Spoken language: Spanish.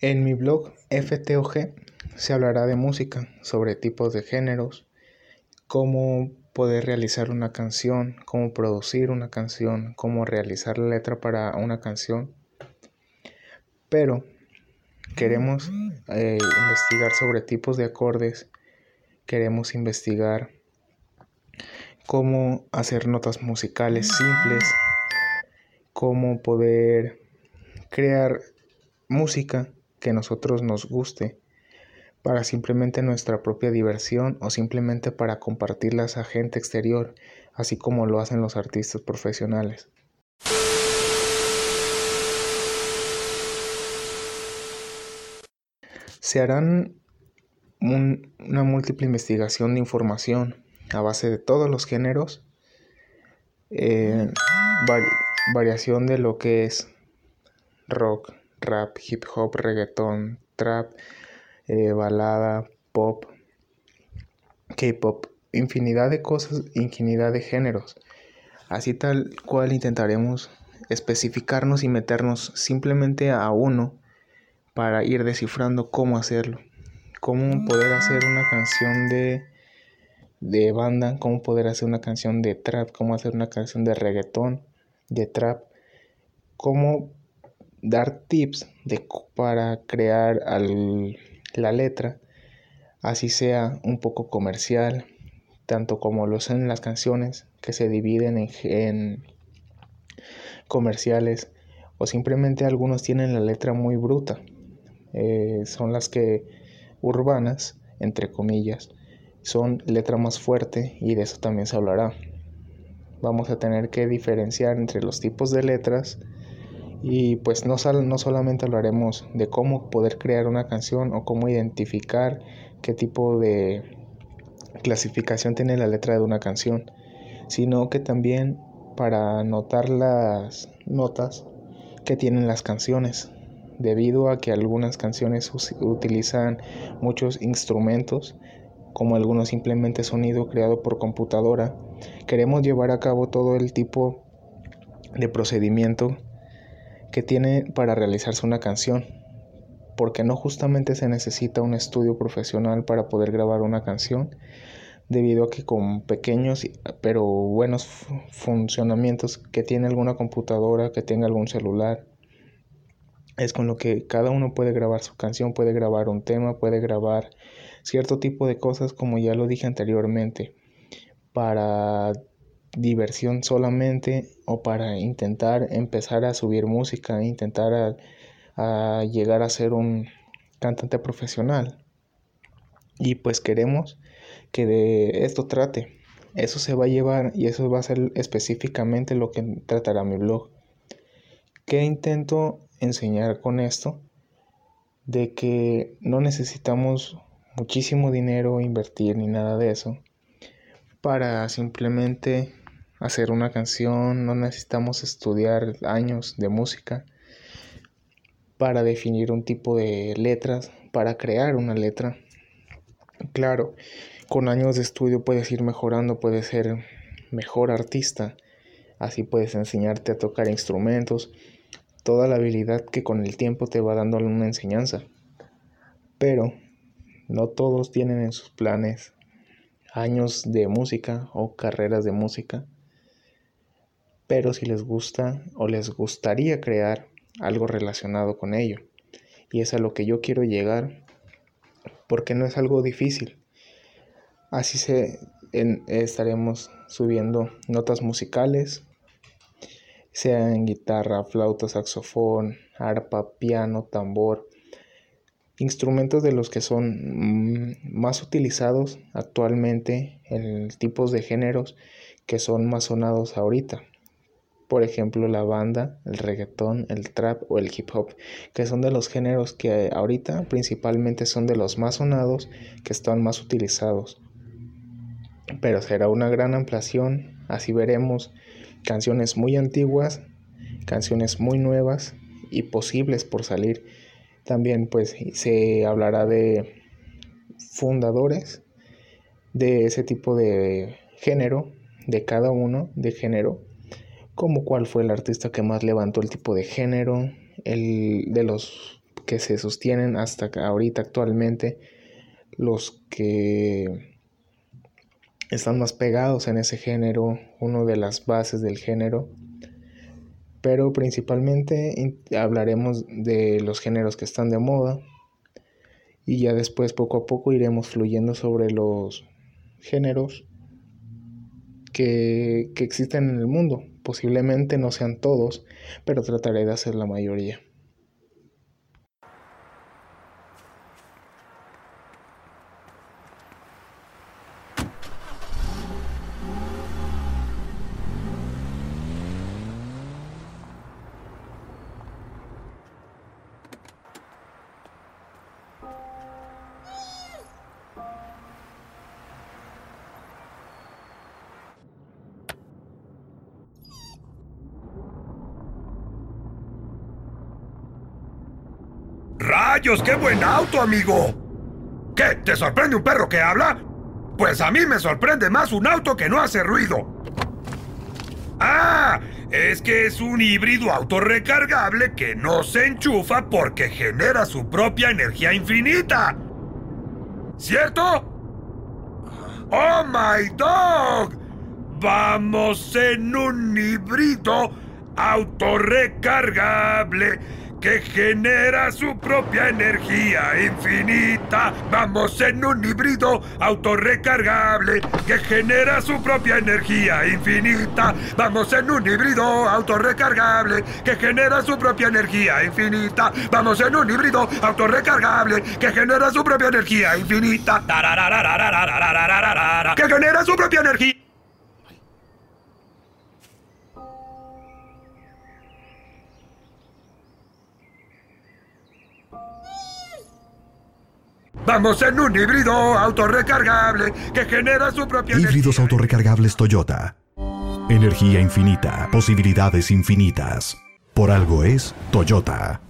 En mi blog FTOG se hablará de música, sobre tipos de géneros, cómo poder realizar una canción, cómo producir una canción, cómo realizar la letra para una canción. Pero queremos eh, investigar sobre tipos de acordes, queremos investigar cómo hacer notas musicales simples, cómo poder crear música que nosotros nos guste para simplemente nuestra propia diversión o simplemente para compartirlas a gente exterior, así como lo hacen los artistas profesionales. Se harán una múltiple investigación de información a base de todos los géneros, eh, variación de lo que es rock, rap, hip hop, reggaeton, trap, eh, balada, pop, K-pop, infinidad de cosas, infinidad de géneros. Así tal cual intentaremos especificarnos y meternos simplemente a uno para ir descifrando cómo hacerlo, cómo poder hacer una canción de, de banda, cómo poder hacer una canción de trap, cómo hacer una canción de reggaetón, de trap, cómo dar tips para crear la letra, así sea un poco comercial, tanto como lo son las canciones que se dividen en, comerciales o simplemente algunos tienen la letra muy bruta. Eh, son las que urbanas, entre comillas, son letra más fuerte y de eso también se hablará. Vamos a tener que diferenciar entre los tipos de letras y pues no, no solamente hablaremos de cómo poder crear una canción o cómo identificar qué tipo de clasificación tiene la letra de una canción, sino que también para notar las notas que tienen las canciones, debido a que algunas canciones utilizan muchos instrumentos, como algunos simplemente sonido creado por computadora, queremos llevar a cabo todo el tipo de procedimiento que tiene para realizarse una canción, porque no justamente se necesita un estudio profesional para poder grabar una canción, debido a que con pequeños pero buenos funcionamientos que tiene alguna computadora, que tenga algún celular, es con lo que cada uno puede grabar su canción, puede grabar un tema, puede grabar cierto tipo de cosas como ya lo dije anteriormente, para diversión solamente o para intentar empezar a subir música, intentar a, llegar a ser un cantante profesional. Y pues queremos que de esto trate. Eso se va a llevar y eso va a ser específicamente lo que tratará mi blog. ¿Qué intento enseñar con esto? De que no necesitamos muchísimo dinero invertir ni nada de eso para simplemente hacer una canción, no necesitamos estudiar años de música para definir un tipo de letras, para crear una letra. Claro, con años de estudio puedes ir mejorando, puedes ser mejor artista, así puedes enseñarte a tocar instrumentos, toda la habilidad que con el tiempo te va dando una enseñanza. Pero no todos tienen en sus planes años de música o carreras de música pero si les gusta o les gustaría crear algo relacionado con ello. Y es a lo que yo quiero llegar, porque no es algo difícil. Así se estaremos subiendo notas musicales, sea en guitarra, flauta, saxofón, arpa, piano, tambor, instrumentos de los que son mm, más utilizados actualmente en tipos de géneros que son más sonados ahorita por ejemplo la banda, el reggaetón, el trap o el hip hop, que son de los géneros que ahorita principalmente son de los más sonados, que están más utilizados. Pero será una gran ampliación, así veremos canciones muy antiguas, canciones muy nuevas y posibles por salir. También pues se hablará de fundadores de ese tipo de género, de cada uno de género como cuál fue el artista que más levantó el tipo de género, el de los que se sostienen hasta ahorita actualmente, los que están más pegados en ese género, uno de las bases del género, pero principalmente hablaremos de los géneros que están de moda y ya después poco a poco iremos fluyendo sobre los géneros que, que existen en el mundo. Posiblemente no sean todos, pero trataré de hacer la mayoría. ¡Rayos, qué buen auto, amigo! ¿Qué? ¿Te sorprende un perro que habla? Pues a mí me sorprende más un auto que no hace ruido. ¡Ah! Es que es un híbrido autorrecargable que no se enchufa porque genera su propia energía infinita. ¿Cierto? ¡Oh, my dog! Vamos en un híbrido autorrecargable que genera su propia energía infinita. Vamos en un híbrido autorrecargable que genera su propia energía infinita. Vamos en un híbrido autorrecargable que genera su propia energía infinita. Vamos en un híbrido autorrecargable que genera su propia energía infinita. Que genera su propia energía. Vamos en un híbrido autorrecargable que genera su propia Híbridos autorrecargables Toyota. Energía infinita, posibilidades infinitas. Por algo es Toyota.